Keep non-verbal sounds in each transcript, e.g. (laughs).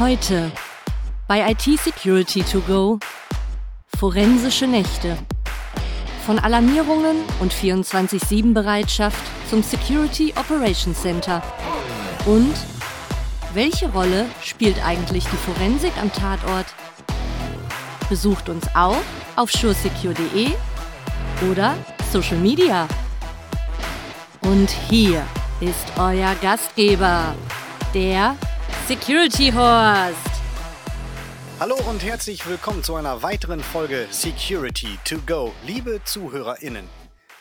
Heute bei IT Security to Go Forensische Nächte. Von Alarmierungen und 24-7-Bereitschaft zum Security Operations Center. Und welche Rolle spielt eigentlich die Forensik am Tatort? Besucht uns auch auf suresecure.de oder Social Media. Und hier ist euer Gastgeber, der Security Horst. Hallo und herzlich willkommen zu einer weiteren Folge Security to Go. Liebe ZuhörerInnen,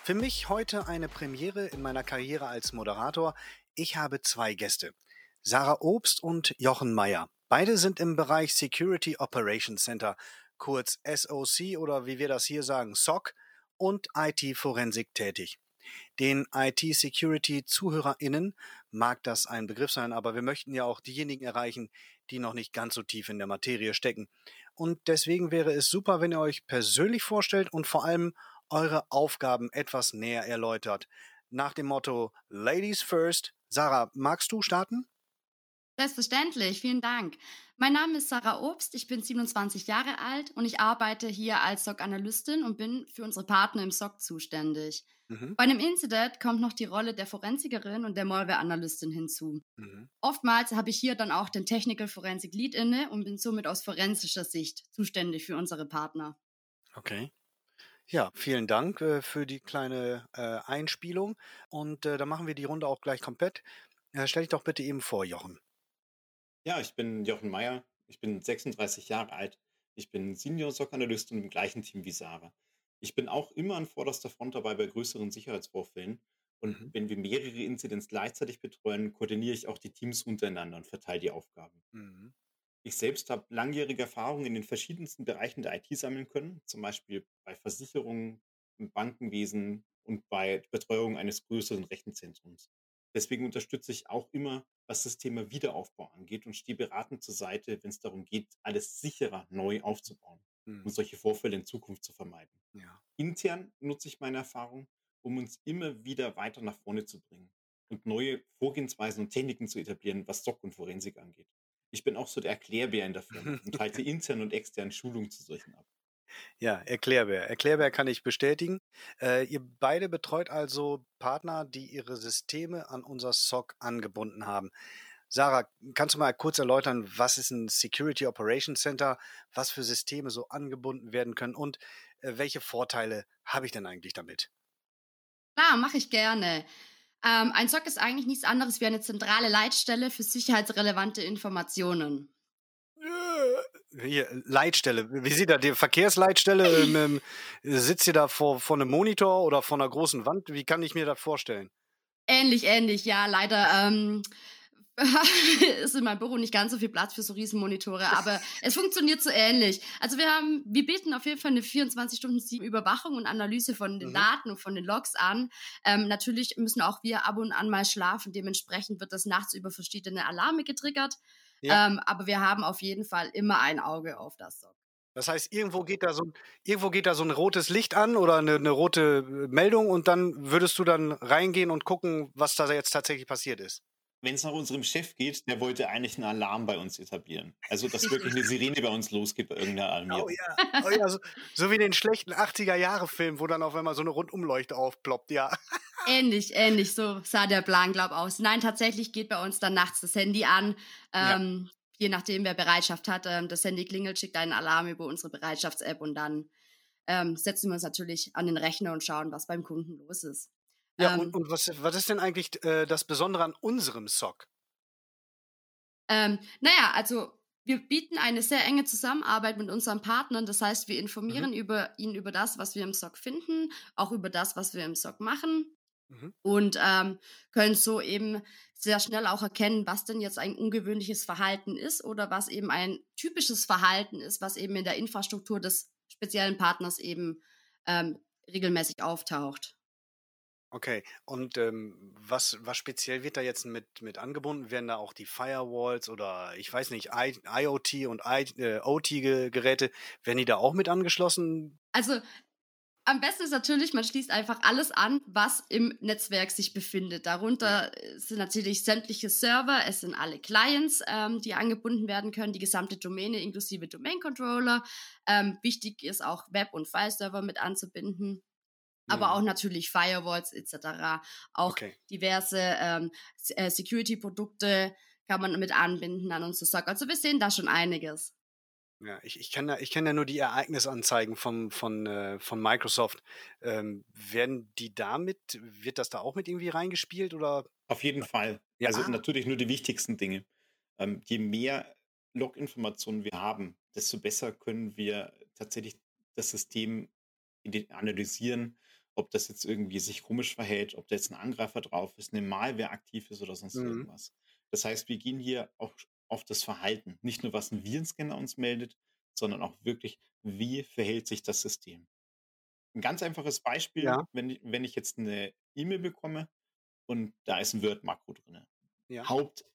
für mich heute eine Premiere in meiner Karriere als Moderator. Ich habe zwei Gäste, Sarah Obst und Jochen Meyer. Beide sind im Bereich Security Operations Center, kurz SOC oder wie wir das hier sagen, SOC und IT-Forensik tätig. Den IT-Security-ZuhörerInnen mag das ein Begriff sein, aber wir möchten ja auch diejenigen erreichen, die noch nicht ganz so tief in der Materie stecken. Und deswegen wäre es super, wenn ihr euch persönlich vorstellt und vor allem eure Aufgaben etwas näher erläutert. Nach dem Motto Ladies First. Sarah, magst du starten? Selbstverständlich, vielen Dank. Mein Name ist Sarah Obst, ich bin 27 Jahre alt und ich arbeite hier als SOC-Analystin und bin für unsere Partner im SOC zuständig. Mhm. Bei einem Incident kommt noch die Rolle der Forensikerin und der Malware-Analystin hinzu. Mhm. Oftmals habe ich hier dann auch den Technical Forensic Lead inne und bin somit aus forensischer Sicht zuständig für unsere Partner. Okay. Ja, vielen Dank äh, für die kleine äh, Einspielung. Und äh, dann machen wir die Runde auch gleich komplett. Äh, stell dich doch bitte eben vor, Jochen. Ja, ich bin Jochen Meyer. Ich bin 36 Jahre alt. Ich bin Senior SOC Analyst und im gleichen Team wie Sarah. Ich bin auch immer an vorderster Front dabei bei größeren Sicherheitsvorfällen. Und Mhm. wenn wir mehrere Incidents gleichzeitig betreuen, koordiniere ich auch die Teams untereinander und verteile die Aufgaben. Mhm. Ich selbst habe langjährige Erfahrungen in den verschiedensten Bereichen der IT sammeln können, zum Beispiel bei Versicherungen, im Bankenwesen und bei Betreuung eines größeren Rechenzentrums. Deswegen unterstütze ich auch immer, was das Thema Wiederaufbau angeht und stehe beratend zur Seite, wenn es darum geht, alles sicherer neu aufzubauen mhm. um solche Vorfälle in Zukunft zu vermeiden. Ja. Intern nutze ich meine Erfahrung, um uns immer wieder weiter nach vorne zu bringen und neue Vorgehensweisen und Techniken zu etablieren, was SOC und Forensik angeht. Ich bin auch so der Erklärbär in der Firma und halte (laughs) intern und extern Schulungen zu solchen ab. Ja, Erklärbär. Erklärbär kann ich bestätigen. Äh, ihr beide betreut also Partner, die ihre Systeme an unser SOC angebunden haben. Sarah, kannst du mal kurz erläutern, was ist ein Security Operations Center, was für Systeme so angebunden werden können und äh, welche Vorteile habe ich denn eigentlich damit? Klar, mache ich gerne. Ähm, ein SOC ist eigentlich nichts anderes wie eine zentrale Leitstelle für sicherheitsrelevante Informationen. Hier, Leitstelle. Wie sieht das? Die Verkehrsleitstelle? ähm, ähm, sitzt ihr da vor, vor einem Monitor oder vor einer großen Wand? Wie kann ich mir das vorstellen? Ähnlich, ähnlich, ja. Leider ähm, (laughs) ist in meinem Büro nicht ganz so viel Platz für so Riesenmonitore, aber (laughs) es funktioniert so ähnlich. Also wir haben, wir bieten auf jeden Fall eine 24-Stunden-Überwachung und Analyse von den mhm. Daten und von den Logs an. Ähm, natürlich müssen auch wir ab und an mal schlafen. Dementsprechend wird das nachts über verschiedene Alarme getriggert. Ja. Ähm, aber wir haben auf jeden Fall immer ein Auge auf das Sock. Das heißt, irgendwo geht da so, irgendwo geht da so ein rotes Licht an oder eine, eine rote äh, Meldung und dann würdest du dann reingehen und gucken, was da jetzt tatsächlich passiert ist wenn es nach unserem Chef geht, der wollte eigentlich einen Alarm bei uns etablieren. Also, dass wirklich eine (laughs) Sirene bei uns losgeht bei irgendeiner Alarmierung. Oh ja, (laughs) oh ja so, so, wie in den schlechten 80er-Jahre-Filmen, wo dann auf einmal so eine Rundumleuchte aufploppt, ja. Ähnlich, ähnlich, so sah der Plan, glaub aus. Nein, tatsächlich geht bei uns dann nachts das Handy an. Ähm, ja. Je nachdem, wer Bereitschaft hat, ähm, das Handy klingelt, schickt einen Alarm über unsere Bereitschafts-App und dann ähm, setzen wir uns natürlich an den Rechner und schauen, was beim Kunden los ist. Ja, und, ähm und was, was ist denn eigentlich äh, das Besondere an unserem SOC? Ähm, naja, also wir bieten eine sehr enge Zusammenarbeit mit unseren Partnern. Das heißt, wir informieren mhm. über, ihnen über das, was wir im SOC finden, auch über das, was wir im SOC machen. Mhm. Und ähm, können so eben sehr schnell auch erkennen, was denn jetzt ein ungewöhnliches Verhalten ist oder was eben ein typisches Verhalten ist, was eben in der Infrastruktur des speziellen Partners eben ähm, regelmäßig auftaucht. Okay, und ähm, was, was speziell wird da jetzt mit, mit angebunden? Werden da auch die Firewalls oder ich weiß nicht, I, IoT und I, äh, OT-Geräte, werden die da auch mit angeschlossen? Also am besten ist natürlich, man schließt einfach alles an, was im Netzwerk sich befindet. Darunter ja. sind natürlich sämtliche Server, es sind alle Clients, ähm, die angebunden werden können, die gesamte Domäne inklusive Domain Controller. Ähm, wichtig ist auch Web- und File-Server mit anzubinden. Aber auch natürlich Firewalls etc. Auch okay. diverse ähm, äh, Security-Produkte kann man mit anbinden an unser SOC. Also wir sehen da schon einiges. Ja, ich, ich kenne ja, kenn ja nur die Ereignisanzeigen vom, von, äh, von Microsoft. Ähm, werden die damit, wird das da auch mit irgendwie reingespielt oder? Auf jeden Fall. Ja. Also natürlich nur die wichtigsten Dinge. Ähm, je mehr Log-Informationen wir haben, desto besser können wir tatsächlich das System analysieren, ob das jetzt irgendwie sich komisch verhält, ob da jetzt ein Angreifer drauf ist, eine Malware aktiv ist oder sonst mhm. irgendwas. Das heißt, wir gehen hier auch auf das Verhalten. Nicht nur, was ein Virenscanner uns meldet, sondern auch wirklich, wie verhält sich das System. Ein ganz einfaches Beispiel, ja. wenn, ich, wenn ich jetzt eine E-Mail bekomme und da ist ein Word-Makro drin. Ja. Haupt,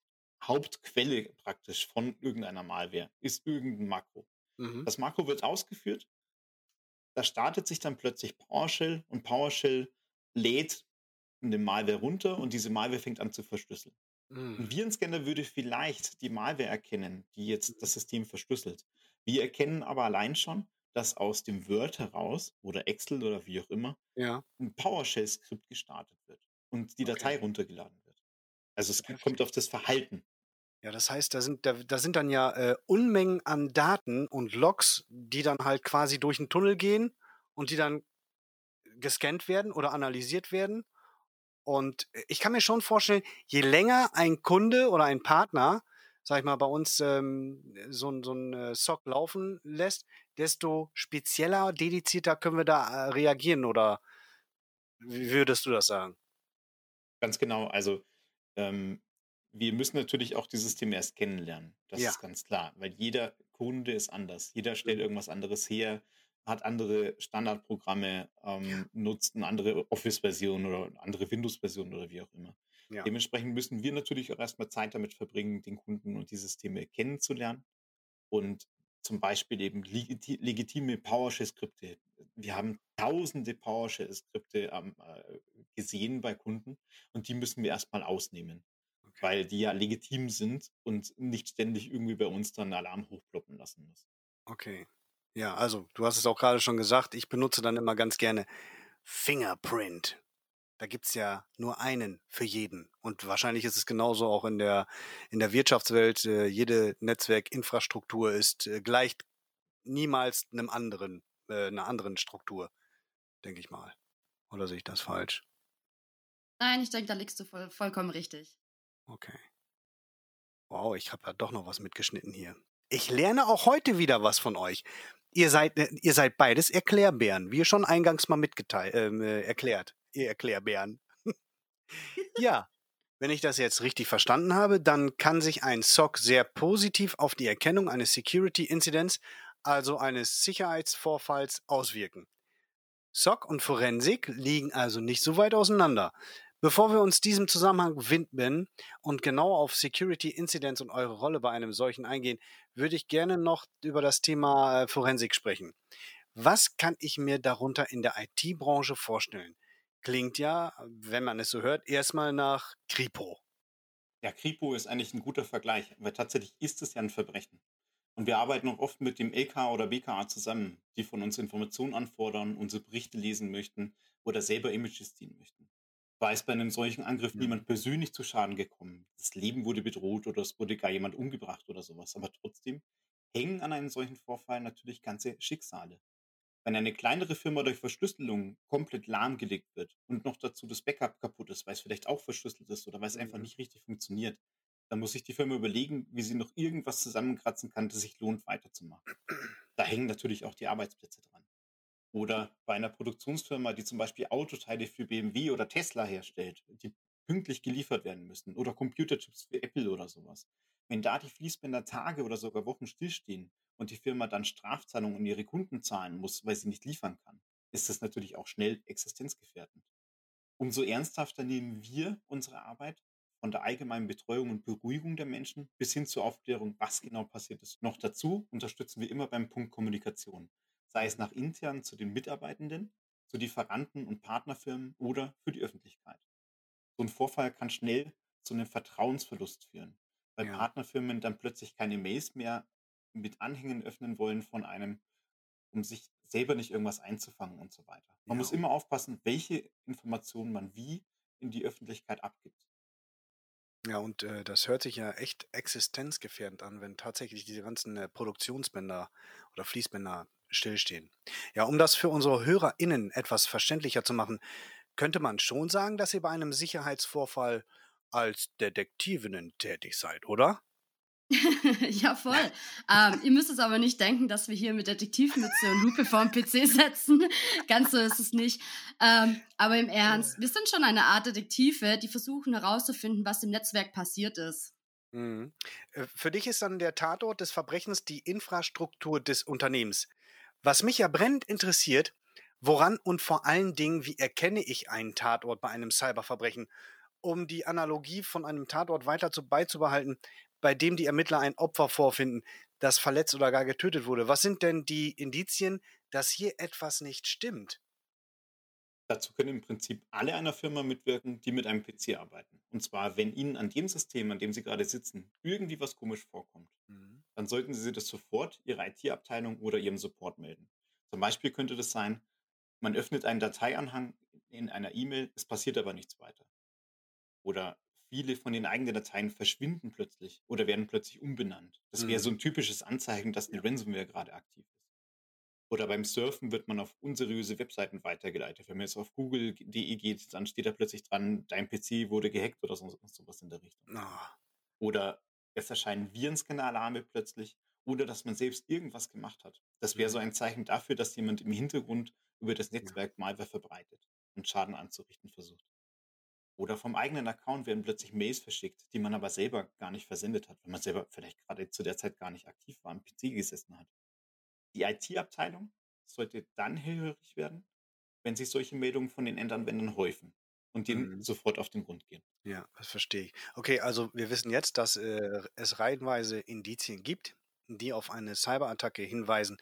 Hauptquelle praktisch von irgendeiner Malware ist irgendein Makro. Mhm. Das Makro wird ausgeführt, da startet sich dann plötzlich PowerShell und PowerShell lädt eine Malware runter und diese Malware fängt an zu verschlüsseln. Ein mhm. Virenscanner würde vielleicht die Malware erkennen, die jetzt das System verschlüsselt. Wir erkennen aber allein schon, dass aus dem Word heraus oder Excel oder wie auch immer ja. ein PowerShell-Skript gestartet wird und die Datei okay. runtergeladen wird. Also es kommt auf das Verhalten. Ja, das heißt, da sind, da, da sind dann ja äh, Unmengen an Daten und Logs, die dann halt quasi durch einen Tunnel gehen und die dann gescannt werden oder analysiert werden und äh, ich kann mir schon vorstellen, je länger ein Kunde oder ein Partner, sag ich mal, bei uns ähm, so, so ein äh, SOC laufen lässt, desto spezieller, dedizierter können wir da äh, reagieren. Oder wie würdest du das sagen? Ganz genau. Also ähm, wir müssen natürlich auch dieses Thema erst kennenlernen. Das ja. ist ganz klar, weil jeder Kunde ist anders. Jeder stellt irgendwas anderes her hat andere Standardprogramme, ähm, nutzt eine andere Office-Version oder andere Windows-Version oder wie auch immer. Ja. Dementsprechend müssen wir natürlich auch erstmal Zeit damit verbringen, den Kunden und die Systeme kennenzulernen und zum Beispiel eben legitime PowerShell-Skripte. Wir haben tausende PowerShell-Skripte ähm, äh, gesehen bei Kunden und die müssen wir erstmal ausnehmen, okay. weil die ja legitim sind und nicht ständig irgendwie bei uns dann Alarm hochploppen lassen müssen. Okay. Ja, also du hast es auch gerade schon gesagt, ich benutze dann immer ganz gerne Fingerprint. Da gibt's ja nur einen für jeden. Und wahrscheinlich ist es genauso auch in der, in der Wirtschaftswelt. Äh, jede Netzwerkinfrastruktur ist äh, gleicht niemals einem anderen, äh, einer anderen Struktur, denke ich mal. Oder sehe ich das falsch? Nein, ich denke, da liegst du voll, vollkommen richtig. Okay. Wow, ich habe ja doch noch was mitgeschnitten hier. Ich lerne auch heute wieder was von euch. Ihr seid, äh, ihr seid beides Erklärbären, wie schon eingangs mal mitgeteilt, ähm, äh, erklärt. Ihr Erklärbären. (laughs) ja, wenn ich das jetzt richtig verstanden habe, dann kann sich ein SOC sehr positiv auf die Erkennung eines Security Incidents, also eines Sicherheitsvorfalls, auswirken. SOC und Forensik liegen also nicht so weit auseinander. Bevor wir uns diesem Zusammenhang widmen und genau auf Security Incidents und eure Rolle bei einem solchen eingehen, würde ich gerne noch über das Thema äh, Forensik sprechen. Was kann ich mir darunter in der IT-Branche vorstellen? Klingt ja, wenn man es so hört, erstmal nach Kripo. Ja, Kripo ist eigentlich ein guter Vergleich, weil tatsächlich ist es ja ein Verbrechen. Und wir arbeiten auch oft mit dem LK oder BKA zusammen, die von uns Informationen anfordern, unsere Berichte lesen möchten oder selber Images ziehen möchten war es bei einem solchen Angriff niemand persönlich zu Schaden gekommen. Das Leben wurde bedroht oder es wurde gar jemand umgebracht oder sowas. Aber trotzdem hängen an einem solchen Vorfall natürlich ganze Schicksale. Wenn eine kleinere Firma durch Verschlüsselung komplett lahmgelegt wird und noch dazu das Backup kaputt ist, weil es vielleicht auch verschlüsselt ist oder weil es einfach mhm. nicht richtig funktioniert, dann muss sich die Firma überlegen, wie sie noch irgendwas zusammenkratzen kann, das sich lohnt, weiterzumachen. Da hängen natürlich auch die Arbeitsplätze dran. Oder bei einer Produktionsfirma, die zum Beispiel Autoteile für BMW oder Tesla herstellt, die pünktlich geliefert werden müssen. Oder Computerchips für Apple oder sowas. Wenn da die Fließbänder Tage oder sogar Wochen stillstehen und die Firma dann Strafzahlungen an ihre Kunden zahlen muss, weil sie nicht liefern kann, ist das natürlich auch schnell existenzgefährdend. Umso ernsthafter nehmen wir unsere Arbeit von der allgemeinen Betreuung und Beruhigung der Menschen bis hin zur Aufklärung, was genau passiert ist. Noch dazu unterstützen wir immer beim Punkt Kommunikation sei es nach intern zu den Mitarbeitenden, zu Lieferanten und Partnerfirmen oder für die Öffentlichkeit. So ein Vorfall kann schnell zu einem Vertrauensverlust führen, weil Ja. Partnerfirmen dann plötzlich keine Mails mehr mit Anhängen öffnen wollen von einem, um sich selber nicht irgendwas einzufangen und so weiter. Man Ja. muss immer aufpassen, welche Informationen man wie in die Öffentlichkeit abgibt. Ja, und äh, das hört sich ja echt existenzgefährdend an, wenn tatsächlich diese ganzen äh, Produktionsbänder oder Fließbänder stillstehen. Ja, um das für unsere HörerInnen etwas verständlicher zu machen, könnte man schon sagen, dass ihr bei einem Sicherheitsvorfall als Detektivinnen tätig seid, oder? (laughs) ja, voll. Ähm, ihr müsst es aber nicht denken, dass wir hier mit Detektivmütze und Lupe vorm PC (laughs) setzen. Ganz so ist es nicht. Ähm, aber im Ernst, wir sind schon eine Art Detektive, die versuchen herauszufinden, was im Netzwerk passiert ist. Mhm. Äh, Für dich ist dann der Tatort des Verbrechens die Infrastruktur des Unternehmens. Was mich ja brennend interessiert, woran und vor allen Dingen, wie erkenne ich einen Tatort bei einem Cyberverbrechen, um die Analogie von einem Tatort weiter zu, beizubehalten, bei dem die Ermittler ein Opfer vorfinden, das verletzt oder gar getötet wurde. Was sind denn die Indizien, dass hier etwas nicht stimmt? Dazu können im Prinzip alle einer Firma mitwirken, die mit einem PC arbeiten. Und zwar, wenn Ihnen an dem System, an dem Sie gerade sitzen, irgendwie was komisch vorkommt, Mhm. dann sollten Sie das sofort Ihrer IT-Abteilung oder Ihrem Support melden. Zum Beispiel könnte das sein, man öffnet einen Dateianhang in einer E-Mail, es passiert aber nichts weiter. Oder viele von den eigenen Dateien verschwinden plötzlich oder werden plötzlich umbenannt. Das wäre Mhm. so ein typisches Anzeichen, dass eine Ransomware gerade aktiv ist. Oder beim Surfen wird man auf unseriöse Webseiten weitergeleitet. Wenn man jetzt auf google.de geht, dann steht da plötzlich dran, dein PC wurde gehackt oder so, sowas in der Richtung. Ah, Oder es erscheinen Virenscanner-Alarme plötzlich oder dass man selbst irgendwas gemacht hat. Das wäre so Mhm. ein Zeichen dafür, dass jemand im Hintergrund über das Netzwerk Malware verbreitet und Schaden anzurichten versucht. Oder vom eigenen Account werden plötzlich Mails verschickt, die man aber selber gar nicht versendet hat, weil man selber vielleicht gerade zu der Zeit gar nicht aktiv war, am PC gesessen hat. Die IT-Abteilung sollte dann hellhörig werden, wenn sich solche Meldungen von den Endanwendern häufen und denen Mhm. sofort auf den Grund gehen. Ja, das verstehe ich. Okay, also wir wissen jetzt, dass äh, es reihenweise Indizien gibt, die auf eine Cyberattacke hinweisen.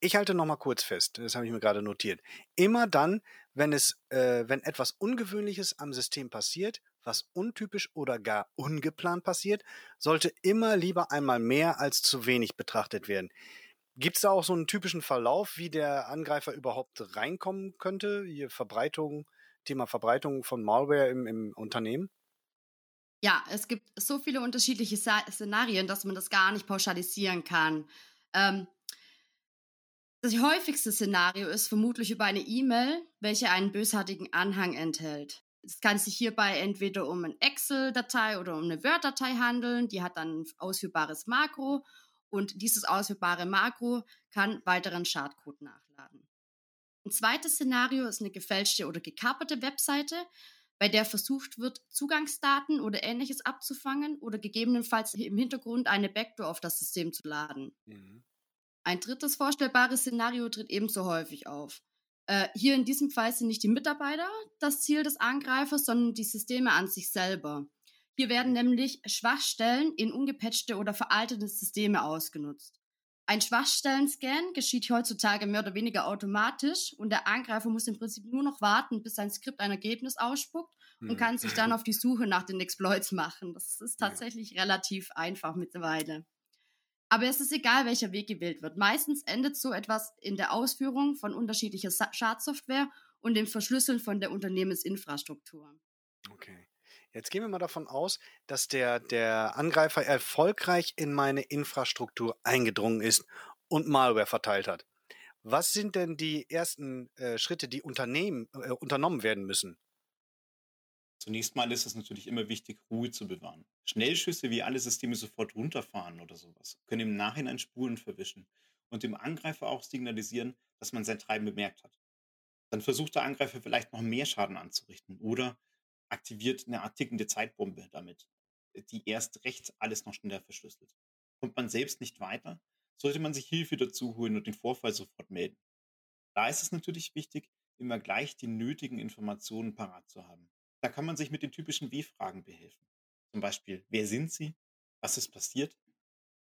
Ich halte noch mal kurz fest, das habe ich mir gerade notiert. Immer dann, wenn es, äh, wenn etwas Ungewöhnliches am System passiert, was untypisch oder gar ungeplant passiert, sollte immer lieber einmal mehr als zu wenig betrachtet werden. Gibt es da auch so einen typischen Verlauf, wie der Angreifer überhaupt reinkommen könnte? Hier Verbreitung, Thema Verbreitung von Malware im, im Unternehmen? Ja, es gibt so viele unterschiedliche Szenarien, dass man das gar nicht pauschalisieren kann. Ähm, das häufigste Szenario ist vermutlich über eine E-Mail, welche einen bösartigen Anhang enthält. Es kann sich hierbei entweder um eine Excel-Datei oder um eine Word-Datei handeln, die hat dann ein ausführbares Makro und dieses ausführbare Makro kann weiteren Schadcode nachladen. Ein zweites Szenario ist eine gefälschte oder gekaperte Webseite, bei der versucht wird, Zugangsdaten oder ähnliches abzufangen oder gegebenenfalls im Hintergrund eine Backdoor auf das System zu laden. Mhm. Ein drittes vorstellbares Szenario tritt ebenso häufig auf. Äh, hier in diesem Fall sind nicht die Mitarbeiter das Ziel des Angreifers, sondern die Systeme an sich selber. Hier werden nämlich Schwachstellen in ungepatchte oder veraltete Systeme ausgenutzt. Ein Schwachstellen-Scan geschieht heutzutage mehr oder weniger automatisch und der Angreifer muss im Prinzip nur noch warten, bis sein Skript ein Ergebnis ausspuckt und Mhm. kann sich dann auf die Suche nach den Exploits machen. Das ist Ja. tatsächlich relativ einfach mittlerweile. Aber es ist egal, welcher Weg gewählt wird. Meistens endet so etwas in der Ausführung von unterschiedlicher Schadsoftware und dem Verschlüsseln von der Unternehmensinfrastruktur. Okay. Jetzt gehen wir mal davon aus, dass der, der Angreifer erfolgreich in meine Infrastruktur eingedrungen ist und Malware verteilt hat. Was sind denn die ersten äh, Schritte, die Unternehmen, äh, unternommen werden müssen? Zunächst mal ist es natürlich immer wichtig, Ruhe zu bewahren. Schnellschüsse, wie alle Systeme sofort runterfahren oder sowas, können im Nachhinein Spuren verwischen und dem Angreifer auch signalisieren, dass man sein Treiben bemerkt hat. Dann versucht der Angreifer vielleicht noch mehr Schaden anzurichten oder aktiviert eine Art tickende Zeitbombe damit, die erst recht alles noch schneller verschlüsselt. Kommt man selbst nicht weiter, sollte man sich Hilfe dazu holen und den Vorfall sofort melden. Da ist es natürlich wichtig, immer gleich die nötigen Informationen parat zu haben. Da kann man sich mit den typischen W-Fragen behelfen. Zum Beispiel, wer sind Sie? Was ist passiert?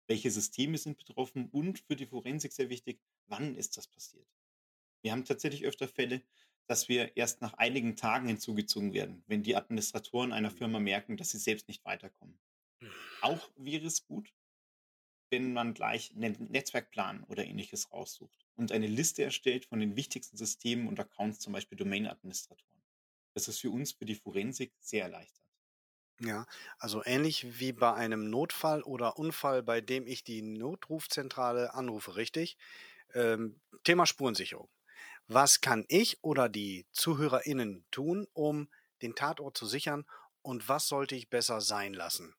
Welche Systeme sind betroffen? Und für die Forensik sehr wichtig, wann ist das passiert? Wir haben tatsächlich öfter Fälle, dass wir erst nach einigen Tagen hinzugezogen werden, wenn die Administratoren einer Firma merken, dass sie selbst nicht weiterkommen. Auch wäre es gut, wenn man gleich einen Netzwerkplan oder ähnliches raussucht und eine Liste erstellt von den wichtigsten Systemen und Accounts, zum Beispiel Domain-Administratoren. Das ist für uns, für die Forensik, sehr erleichtert. Ja, also ähnlich wie bei einem Notfall oder Unfall, bei dem ich die Notrufzentrale anrufe, richtig? Ähm, Thema Spurensicherung. Was kann ich oder die ZuhörerInnen tun, um den Tatort zu sichern und was sollte ich besser sein lassen?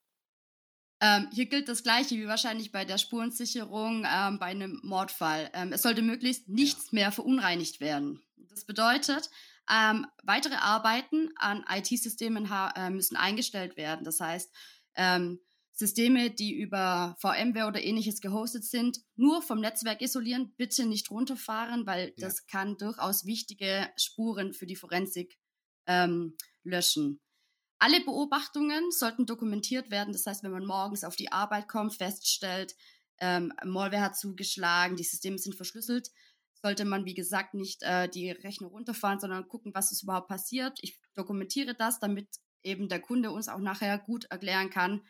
Ähm, hier gilt das Gleiche wie wahrscheinlich bei der Spurensicherung ähm, bei einem Mordfall. Ähm, es sollte möglichst nichts mehr verunreinigt werden. Das bedeutet, ähm, weitere Arbeiten an IT-Systemen äh, müssen eingestellt werden. Das heißt, ähm, Systeme, die über VMware oder ähnliches gehostet sind, nur vom Netzwerk isolieren, bitte nicht runterfahren, weil ja. das kann durchaus wichtige Spuren für die Forensik ähm, löschen. Alle Beobachtungen sollten dokumentiert werden. Das heißt, wenn man morgens auf die Arbeit kommt, feststellt, ähm, Malware hat zugeschlagen, die Systeme sind verschlüsselt, sollte man, wie gesagt, nicht äh, die Rechner runterfahren, sondern gucken, was ist überhaupt passiert. Ich dokumentiere das, damit eben der Kunde uns auch nachher gut erklären kann,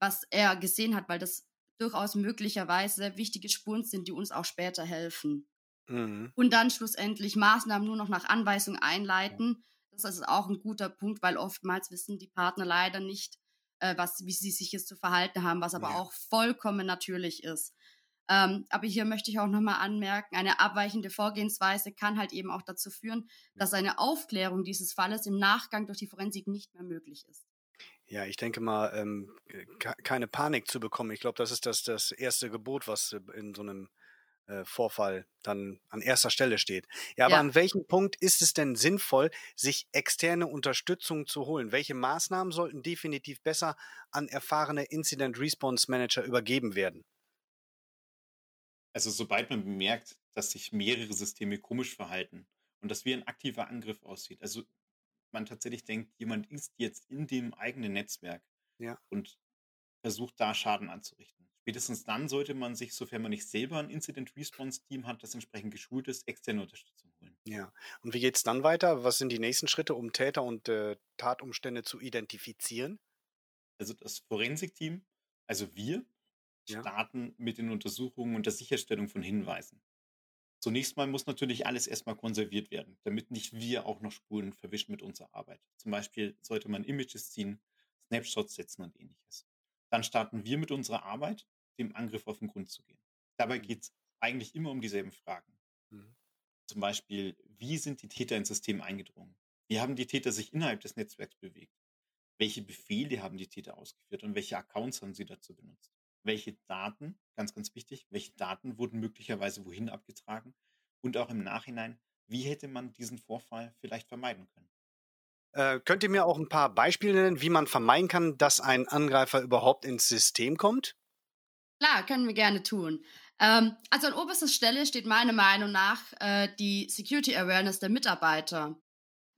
was er gesehen hat, weil das durchaus möglicherweise wichtige Spuren sind, die uns auch später helfen. Mhm. Und dann schlussendlich Maßnahmen nur noch nach Anweisung einleiten. Das ist auch ein guter Punkt, weil oftmals wissen die Partner leider nicht, äh, was, wie sie sich jetzt zu verhalten haben, was aber ja. auch vollkommen natürlich ist. Ähm, aber hier möchte ich auch nochmal anmerken, eine abweichende Vorgehensweise kann halt eben auch dazu führen, dass eine Aufklärung dieses Falles im Nachgang durch die Forensik nicht mehr möglich ist. Ja, ich denke mal, ähm, keine Panik zu bekommen. Ich glaube, das ist das, das erste Gebot, was äh, in so einem äh, Vorfall dann an erster Stelle steht. Ja, aber ja. an welchem Punkt ist es denn sinnvoll, sich externe Unterstützung zu holen? Welche Maßnahmen sollten definitiv besser an erfahrene Incident Response Manager übergeben werden? Also sobald man bemerkt, dass sich mehrere Systeme komisch verhalten und dass wie ein aktiver Angriff aussieht, also man tatsächlich denkt, jemand ist jetzt in dem eigenen Netzwerk ja. und versucht da Schaden anzurichten Spätestens dann sollte man sich, sofern man nicht selber ein Incident Response Team hat, das entsprechend geschult ist, externe Unterstützung holen. Ja. Und wie geht es dann weiter? Was sind die nächsten Schritte, um Täter und äh, Tatumstände zu identifizieren? Also das Forensikteam, also wir, ja. starten mit den Untersuchungen und der Sicherstellung von Hinweisen. Zunächst mal muss natürlich alles erstmal konserviert werden, damit nicht wir auch noch Spuren verwischen mit unserer Arbeit. Zum Beispiel sollte man Images ziehen, Snapshots setzen und ähnliches. Dann starten wir mit unserer Arbeit dem Angriff auf den Grund zu gehen. Dabei mhm. geht es eigentlich immer um dieselben Fragen. Mhm. Zum Beispiel, wie sind die Täter ins System eingedrungen? Wie haben die Täter sich innerhalb des Netzwerks bewegt? Welche Befehle haben die Täter ausgeführt und welche Accounts haben sie dazu benutzt? Welche Daten, ganz, ganz wichtig, welche Daten wurden möglicherweise wohin abgetragen? Und auch im Nachhinein, wie hätte man diesen Vorfall vielleicht vermeiden können? Äh, könnt ihr mir auch ein paar Beispiele nennen, wie man vermeiden kann, dass ein Angreifer überhaupt ins System kommt? Klar, können wir gerne tun. Ähm, also an oberster Stelle steht meiner Meinung nach äh, die Security Awareness der Mitarbeiter.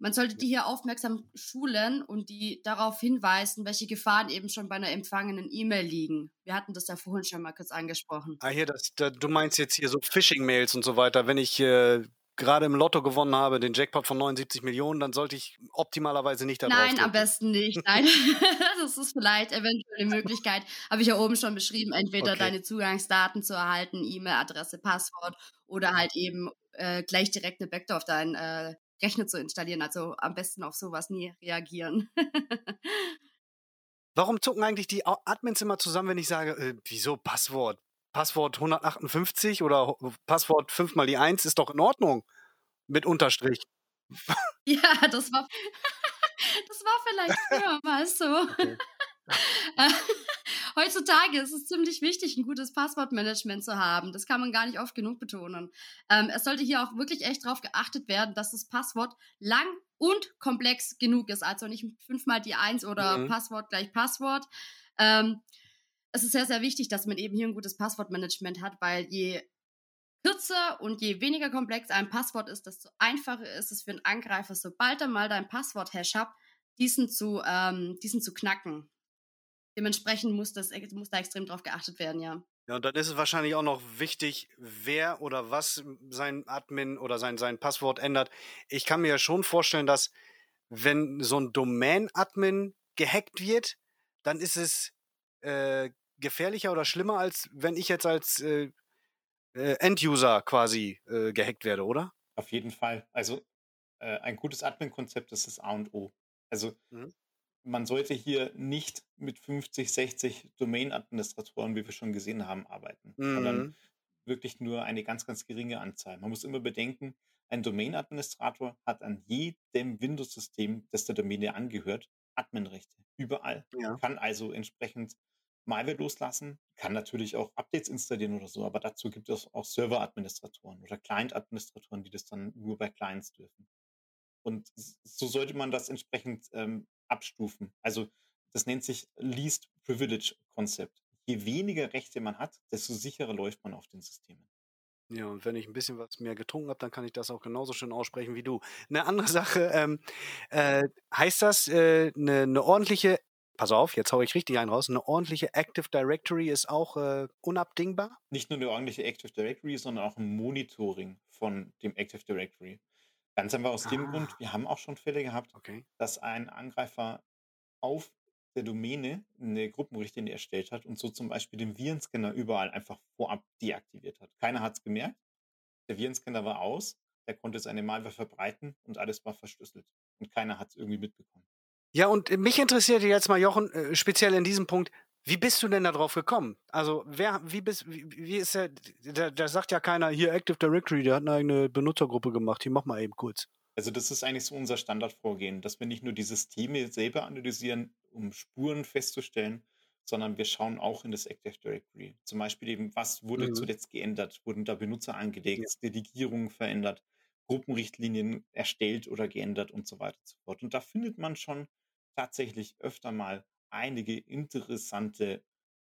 Man sollte die hier aufmerksam schulen und die darauf hinweisen, welche Gefahren eben schon bei einer empfangenen E-Mail liegen. Wir hatten das ja vorhin schon mal kurz angesprochen. Ah, hier, das, da, du meinst jetzt hier so Phishing-Mails und so weiter. Wenn ich äh, gerade im Lotto gewonnen habe, den Jackpot von 79 Millionen, dann sollte ich optimalerweise nicht da Nein, am besten nicht. (laughs) Nein, (laughs) das ist vielleicht eventuell eine Möglichkeit. Habe ich ja oben schon beschrieben, entweder okay. deine Zugangsdaten zu erhalten, E-Mail-Adresse, Passwort oder halt eben äh, gleich direkt eine Backdoor auf deinen äh, Rechner zu installieren. Also am besten auf sowas nie reagieren. (laughs) Warum zucken eigentlich die Admins immer zusammen, wenn ich sage, äh, wieso Passwort? Passwort 158 oder Passwort 5 mal die 1 ist doch in Ordnung. Mit Unterstrich. Ja, das war, (laughs) das war vielleicht früher mal so. Okay. (laughs) Heutzutage ist es ziemlich wichtig, ein gutes Passwortmanagement zu haben. Das kann man gar nicht oft genug betonen. Ähm, es sollte hier auch wirklich echt darauf geachtet werden, dass das Passwort lang und komplex genug ist. Also nicht fünfmal die Eins oder mhm. Passwort gleich Passwort. Ähm, es ist sehr, sehr wichtig, dass man eben hier ein gutes Passwortmanagement hat, weil je kürzer und je weniger komplex ein Passwort ist, desto einfacher ist es für einen Angreifer, sobald er mal dein Passwort-Hash hat, diesen zu, ähm, diesen zu knacken. Dementsprechend muss, das, muss da extrem drauf geachtet werden, ja. Ja, und dann ist es wahrscheinlich auch noch wichtig, wer oder was sein Admin oder sein, sein Passwort ändert. Ich kann mir ja schon vorstellen, dass wenn so ein Domain-Admin gehackt wird, dann ist es äh, gefährlicher oder schlimmer, als wenn ich jetzt als äh, äh, End-User quasi äh, gehackt werde, oder? Auf jeden Fall. Also äh, ein gutes Admin-Konzept ist das A und O. Also mhm. Man sollte hier nicht mit 50, 60 Domain-Administratoren, wie wir schon gesehen haben, arbeiten, mhm. sondern wirklich nur eine ganz, ganz geringe Anzahl. Man muss immer bedenken, ein Domain-Administrator hat an jedem Windows-System, das der Domäne angehört, Adminrechte. Überall. Ja. Kann also entsprechend Malware loslassen, kann natürlich auch Updates installieren oder so, aber dazu gibt es auch Server-Administratoren oder Client-Administratoren, die das dann nur bei Clients dürfen. Und so sollte man das entsprechend ähm, abstufen. Also das nennt sich Least Privilege Konzept. Je weniger Rechte man hat, desto sicherer läuft man auf den Systemen. Ja, und wenn ich ein bisschen was mehr getrunken habe, dann kann ich das auch genauso schön aussprechen wie du. Eine andere Sache, ähm, äh, heißt das, äh, eine, eine ordentliche, pass auf, jetzt haue ich richtig einen raus, eine ordentliche Active Directory ist auch äh, unabdingbar? Nicht nur eine ordentliche Active Directory, sondern auch ein Monitoring von dem Active Directory. Ganz einfach aus dem Grund, ah. wir haben auch schon Fälle gehabt, okay. dass ein Angreifer auf der Domäne eine Gruppenrichtlinie erstellt hat und so zum Beispiel den Virenscanner überall einfach vorab deaktiviert hat. Keiner hat es gemerkt. Der Virenscanner war aus, der konnte seine Malware verbreiten und alles war verschlüsselt. Und keiner hat es irgendwie mitbekommen. Ja, und mich interessiert jetzt mal, Jochen, äh, speziell in diesem Punkt, wie bist du denn da drauf gekommen? Also, wer, wie bist, wie, wie ist der, da, da sagt ja keiner, hier Active Directory, der hat eine eigene Benutzergruppe gemacht, hier mach mal eben kurz. Also das ist eigentlich so unser Standardvorgehen, dass wir nicht nur die Systeme selber analysieren, um Spuren festzustellen, sondern wir schauen auch in das Active Directory. Zum Beispiel eben, was wurde mhm. zuletzt geändert? Wurden da Benutzer angelegt, ja. Delegierungen verändert, Gruppenrichtlinien erstellt oder geändert und so weiter und so fort. Und da findet man schon tatsächlich öfter mal einige interessante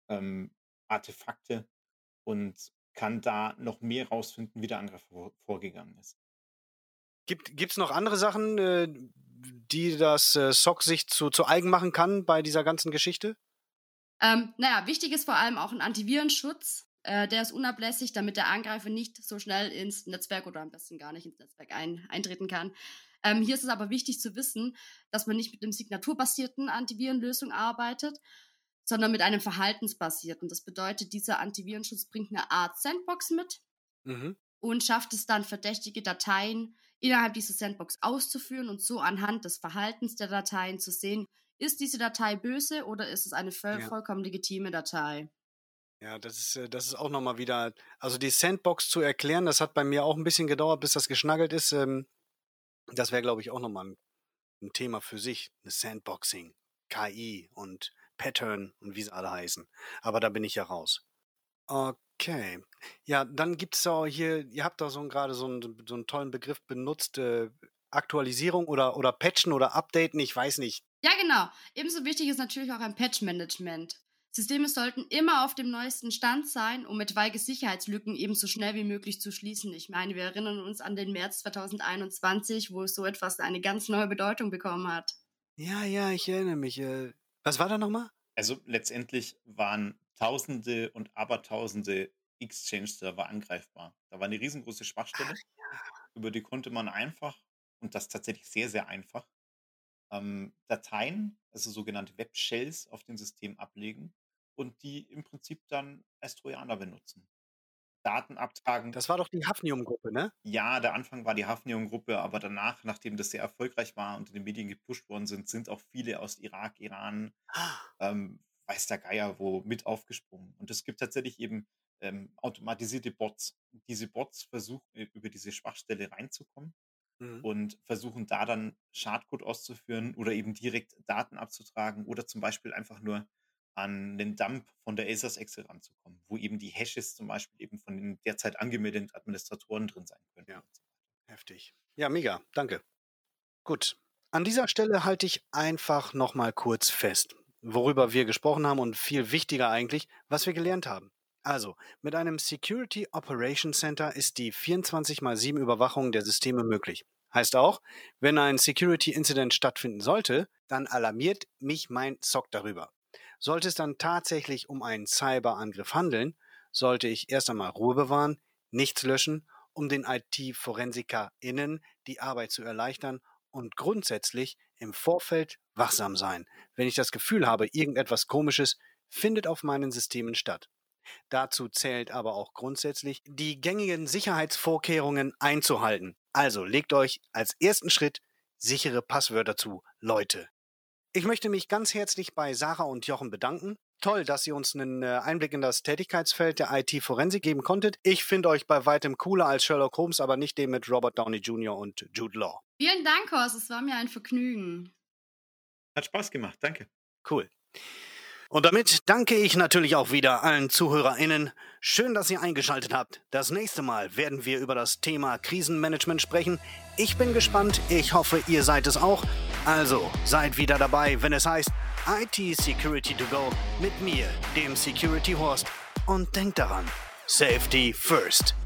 ähm, Artefakte und kann da noch mehr rausfinden, wie der Angriff vor, vorgegangen ist. Gibt es noch andere Sachen, äh, die das äh, SOC sich zu, zu eigen machen kann bei dieser ganzen Geschichte? Ähm, naja, wichtig ist vor allem auch ein Antivirenschutz. Äh, der ist unablässig, damit der Angreifer nicht so schnell ins Netzwerk oder am besten gar nicht ins Netzwerk ein, eintreten kann. Ähm, hier ist es aber wichtig zu wissen, dass man nicht mit einem signaturbasierten Antivirenlösung arbeitet, sondern mit einem verhaltensbasierten. Das bedeutet, dieser Antivirenschutz bringt eine Art Sandbox mit mhm. und schafft es dann, verdächtige Dateien innerhalb dieser Sandbox auszuführen und so anhand des Verhaltens der Dateien zu sehen, ist diese Datei böse oder ist es eine voll, ja. vollkommen legitime Datei? Ja, das ist, äh, das ist auch nochmal wieder, also die Sandbox zu erklären, das hat bei mir auch ein bisschen gedauert, bis das geschnaggelt ist. Ähm, das wäre, glaube ich, auch nochmal ein, ein Thema für sich. Eine Sandboxing, KI und Pattern und wie sie alle heißen. Aber da bin ich ja raus. Okay. Ja, dann gibt es auch hier, ihr habt da so gerade so, einen, so einen tollen Begriff benutzt, äh, Aktualisierung oder, oder Patchen oder Updaten, ich weiß nicht. Ja, genau. Ebenso wichtig ist natürlich auch ein Patch-Management. Systeme sollten immer auf dem neuesten Stand sein, um etwaige Sicherheitslücken eben so schnell wie möglich zu schließen. Ich meine, wir erinnern uns an den März 2021, wo so etwas eine ganz neue Bedeutung bekommen hat. Ja, ja, ich erinnere mich. Äh, was war da nochmal? Also letztendlich waren Tausende und Abertausende Exchange-Server angreifbar. Da war eine riesengroße Schwachstelle, Ach, ja. über die konnte man einfach, und das tatsächlich sehr, sehr einfach, ähm, Dateien, also sogenannte Web-Shells auf dem System ablegen und die im Prinzip dann als Trojaner benutzen. Daten abtragen. Das war doch die Hafnium-Gruppe, ne? Ja, der Anfang war die Hafnium-Gruppe, aber danach, nachdem das sehr erfolgreich war und in den Medien gepusht worden sind, sind auch viele aus Irak, Iran, ah. ähm, weiß der Geier wo, mit aufgesprungen. Und es gibt tatsächlich eben ähm, automatisierte Bots. Diese Bots versuchen über diese Schwachstelle reinzukommen mhm. und versuchen da dann Schadcode auszuführen oder eben direkt Daten abzutragen oder zum Beispiel einfach nur an den Dump von der ASUS Excel ranzukommen, wo eben die Hashes zum Beispiel eben von den derzeit angemeldeten Administratoren drin sein können. Ja, heftig. Ja, mega, danke. Gut, an dieser Stelle halte ich einfach nochmal kurz fest, worüber wir gesprochen haben und viel wichtiger eigentlich, was wir gelernt haben. Also, mit einem Security Operations Center ist die 24 x 7 Überwachung der Systeme möglich. Heißt auch, wenn ein Security Incident stattfinden sollte, dann alarmiert mich mein SOC darüber. Sollte es dann tatsächlich um einen Cyberangriff handeln, sollte ich erst einmal Ruhe bewahren, nichts löschen, um den IT-ForensikerInnen die Arbeit zu erleichtern und grundsätzlich im Vorfeld wachsam sein, wenn ich das Gefühl habe, irgendetwas Komisches findet auf meinen Systemen statt. Dazu zählt aber auch grundsätzlich, die gängigen Sicherheitsvorkehrungen einzuhalten. Also legt euch als ersten Schritt sichere Passwörter zu, Leute. Ich möchte mich ganz herzlich bei Sarah und Jochen bedanken. Toll, dass ihr uns einen äh, Einblick in das Tätigkeitsfeld der IT-Forensik geben konntet. Ich finde euch bei weitem cooler als Sherlock Holmes, aber nicht den mit Robert Downey Jr. und Jude Law. Vielen Dank, Horst. Es war mir ein Vergnügen. Hat Spaß gemacht, danke. Cool. Und damit danke ich natürlich auch wieder allen ZuhörerInnen. Schön, dass ihr eingeschaltet habt. Das nächste Mal werden wir über das Thema Krisenmanagement sprechen. Ich bin gespannt. Ich hoffe, ihr seid es auch. Also, seid wieder dabei, wenn es heißt IT Security to Go mit mir, dem Security Horst. Und denkt daran, Safety first.